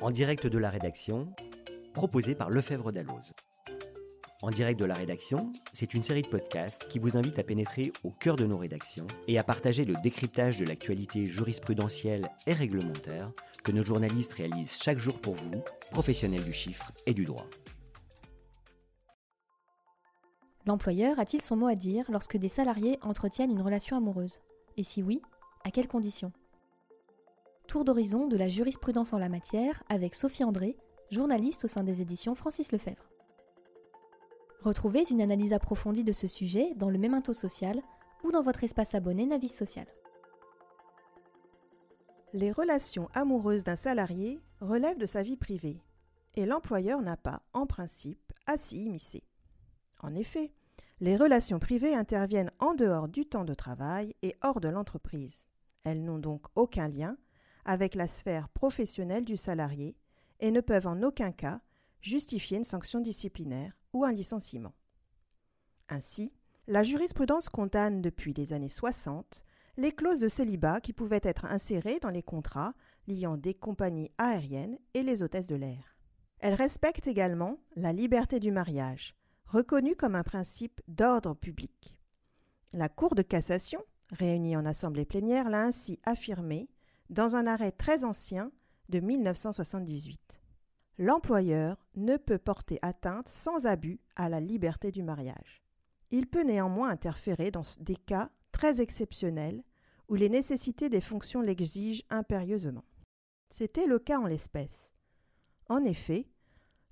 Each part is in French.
en direct de la rédaction, proposé par Lefebvre Dalloz. En direct de la rédaction, c'est une série de podcasts qui vous invite à pénétrer au cœur de nos rédactions et à partager le décryptage de l'actualité jurisprudentielle et réglementaire que nos journalistes réalisent chaque jour pour vous, professionnels du chiffre et du droit. L'employeur a-t-il son mot à dire lorsque des salariés entretiennent une relation amoureuse? Et si oui, à quelles conditions? Tour d'horizon de la jurisprudence en la matière avec Sophie André, journaliste au sein des éditions Francis Lefebvre. Retrouvez une analyse approfondie de ce sujet dans le Memento Social ou dans votre espace abonné Navis Social. Les relations amoureuses d'un salarié relèvent de sa vie privée et l'employeur n'a pas, en principe, à s'y immiscer. En effet, les relations privées interviennent en dehors du temps de travail et hors de l'entreprise. Elles n'ont donc aucun lien avec la sphère professionnelle du salarié et ne peuvent en aucun cas justifier une sanction disciplinaire ou un licenciement. Ainsi, la jurisprudence condamne depuis les années 60 les clauses de célibat qui pouvaient être insérées dans les contrats liant des compagnies aériennes et les hôtesses de l'air. Elle respecte également la liberté du mariage, reconnue comme un principe d'ordre public. La Cour de cassation, réunie en assemblée plénière, l'a ainsi affirmé dans un arrêt très ancien de 1978. L'employeur ne peut porter atteinte sans abus à la liberté du mariage. Il peut néanmoins interférer dans des cas très exceptionnels où les nécessités des fonctions l'exigent impérieusement. C'était le cas en l'espèce. En effet,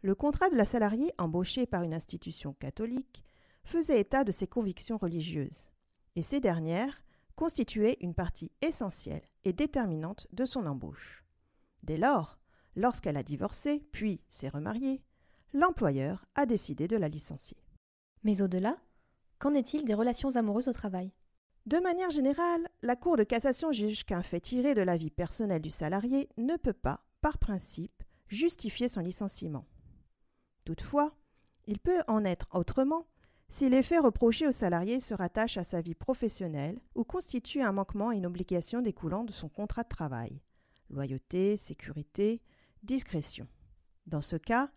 le contrat de la salariée embauchée par une institution catholique faisait état de ses convictions religieuses, et ces dernières constituaient une partie essentielle et déterminante de son embauche. Dès lors, lorsqu'elle a divorcé, puis s'est remariée, l'employeur a décidé de la licencier. Mais au-delà, qu'en est-il des relations amoureuses au travail? De manière générale, la Cour de cassation juge qu'un fait tiré de la vie personnelle du salarié ne peut pas, par principe, justifier son licenciement. Toutefois, il peut en être autrement si les faits reprochés au salarié se rattachent à sa vie professionnelle ou constituent un manquement à une obligation découlant de son contrat de travail loyauté, sécurité, discrétion. Dans ce cas,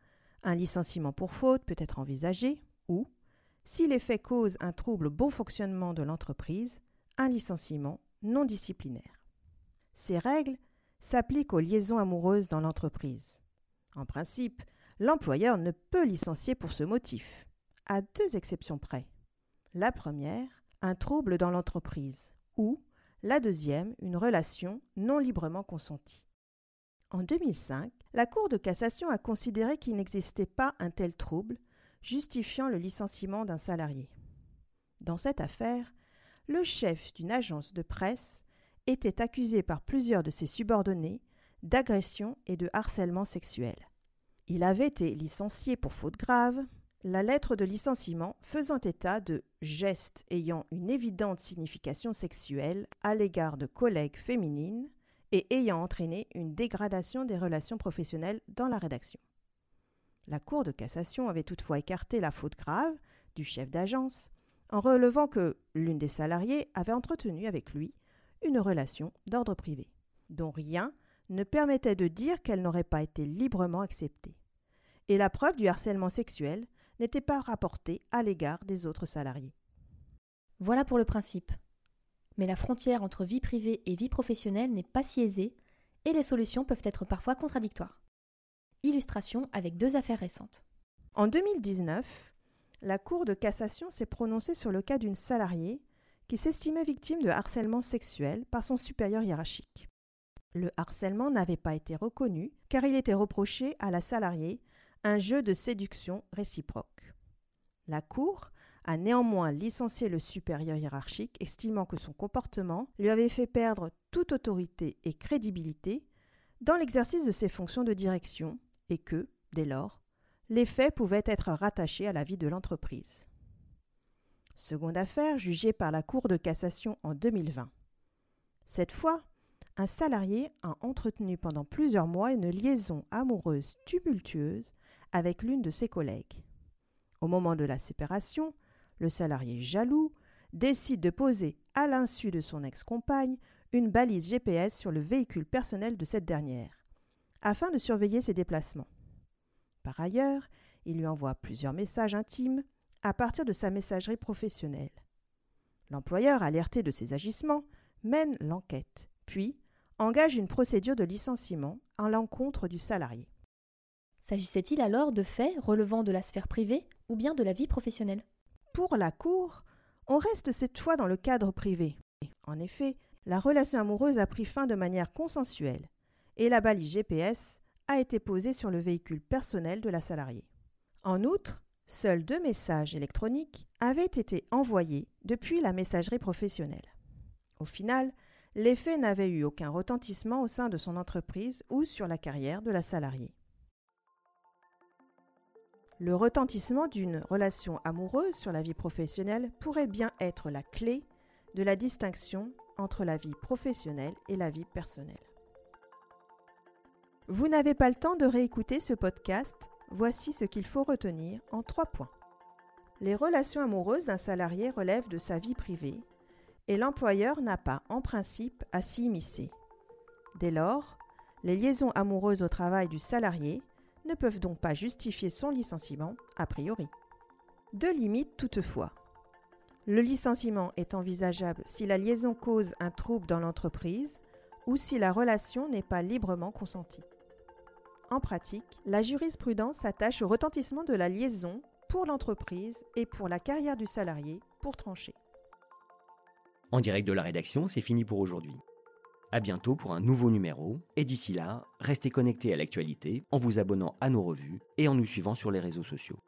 un licenciement pour faute peut être envisagé ou, si les faits causent un trouble au bon fonctionnement de l'entreprise, un licenciement non disciplinaire. Ces règles s'appliquent aux liaisons amoureuses dans l'entreprise. En principe, l'employeur ne peut licencier pour ce motif, à deux exceptions près. La première, un trouble dans l'entreprise, ou la deuxième, une relation non librement consentie. En 2005, la Cour de cassation a considéré qu'il n'existait pas un tel trouble justifiant le licenciement d'un salarié. Dans cette affaire, le chef d'une agence de presse était accusé par plusieurs de ses subordonnés d'agression et de harcèlement sexuel. Il avait été licencié pour faute grave, la lettre de licenciement faisant état de gestes ayant une évidente signification sexuelle à l'égard de collègues féminines et ayant entraîné une dégradation des relations professionnelles dans la rédaction. La Cour de cassation avait toutefois écarté la faute grave du chef d'agence en relevant que l'une des salariées avait entretenu avec lui une relation d'ordre privé, dont rien ne permettait de dire qu'elle n'aurait pas été librement acceptée. Et la preuve du harcèlement sexuel n'était pas rapportée à l'égard des autres salariés. Voilà pour le principe. Mais la frontière entre vie privée et vie professionnelle n'est pas si aisée et les solutions peuvent être parfois contradictoires. Illustration avec deux affaires récentes. En 2019, la Cour de cassation s'est prononcée sur le cas d'une salariée qui s'estimait victime de harcèlement sexuel par son supérieur hiérarchique. Le harcèlement n'avait pas été reconnu car il était reproché à la salariée un jeu de séduction réciproque. La Cour a néanmoins licencié le supérieur hiérarchique, estimant que son comportement lui avait fait perdre toute autorité et crédibilité dans l'exercice de ses fonctions de direction et que, dès lors, les faits pouvaient être rattachés à la vie de l'entreprise. Seconde affaire jugée par la Cour de cassation en 2020. Cette fois, un salarié a entretenu pendant plusieurs mois une liaison amoureuse tumultueuse avec l'une de ses collègues. Au moment de la séparation, le salarié jaloux décide de poser, à l'insu de son ex-compagne, une balise GPS sur le véhicule personnel de cette dernière, afin de surveiller ses déplacements. Par ailleurs, il lui envoie plusieurs messages intimes à partir de sa messagerie professionnelle. L'employeur, alerté de ces agissements, mène l'enquête, puis engage une procédure de licenciement à l'encontre du salarié. S'agissait-il alors de faits relevant de la sphère privée ou bien de la vie professionnelle? Pour la Cour, on reste cette fois dans le cadre privé. En effet, la relation amoureuse a pris fin de manière consensuelle et la balise GPS a été posée sur le véhicule personnel de la salariée. En outre, seuls deux messages électroniques avaient été envoyés depuis la messagerie professionnelle. Au final, les faits n'avaient eu aucun retentissement au sein de son entreprise ou sur la carrière de la salariée. Le retentissement d'une relation amoureuse sur la vie professionnelle pourrait bien être la clé de la distinction entre la vie professionnelle et la vie personnelle. Vous n'avez pas le temps de réécouter ce podcast, voici ce qu'il faut retenir en trois points. Les relations amoureuses d'un salarié relèvent de sa vie privée et l'employeur n'a pas, en principe, à s'y immiscer. Dès lors, les liaisons amoureuses au travail du salarié ne peuvent donc pas justifier son licenciement a priori. Deux limites toutefois. Le licenciement est envisageable si la liaison cause un trouble dans l'entreprise ou si la relation n'est pas librement consentie. En pratique, la jurisprudence s'attache au retentissement de la liaison pour l'entreprise et pour la carrière du salarié pour trancher. En direct de la rédaction, c'est fini pour aujourd'hui. À bientôt pour un nouveau numéro, et d'ici là, restez connectés à l'actualité en vous abonnant à nos revues et en nous suivant sur les réseaux sociaux.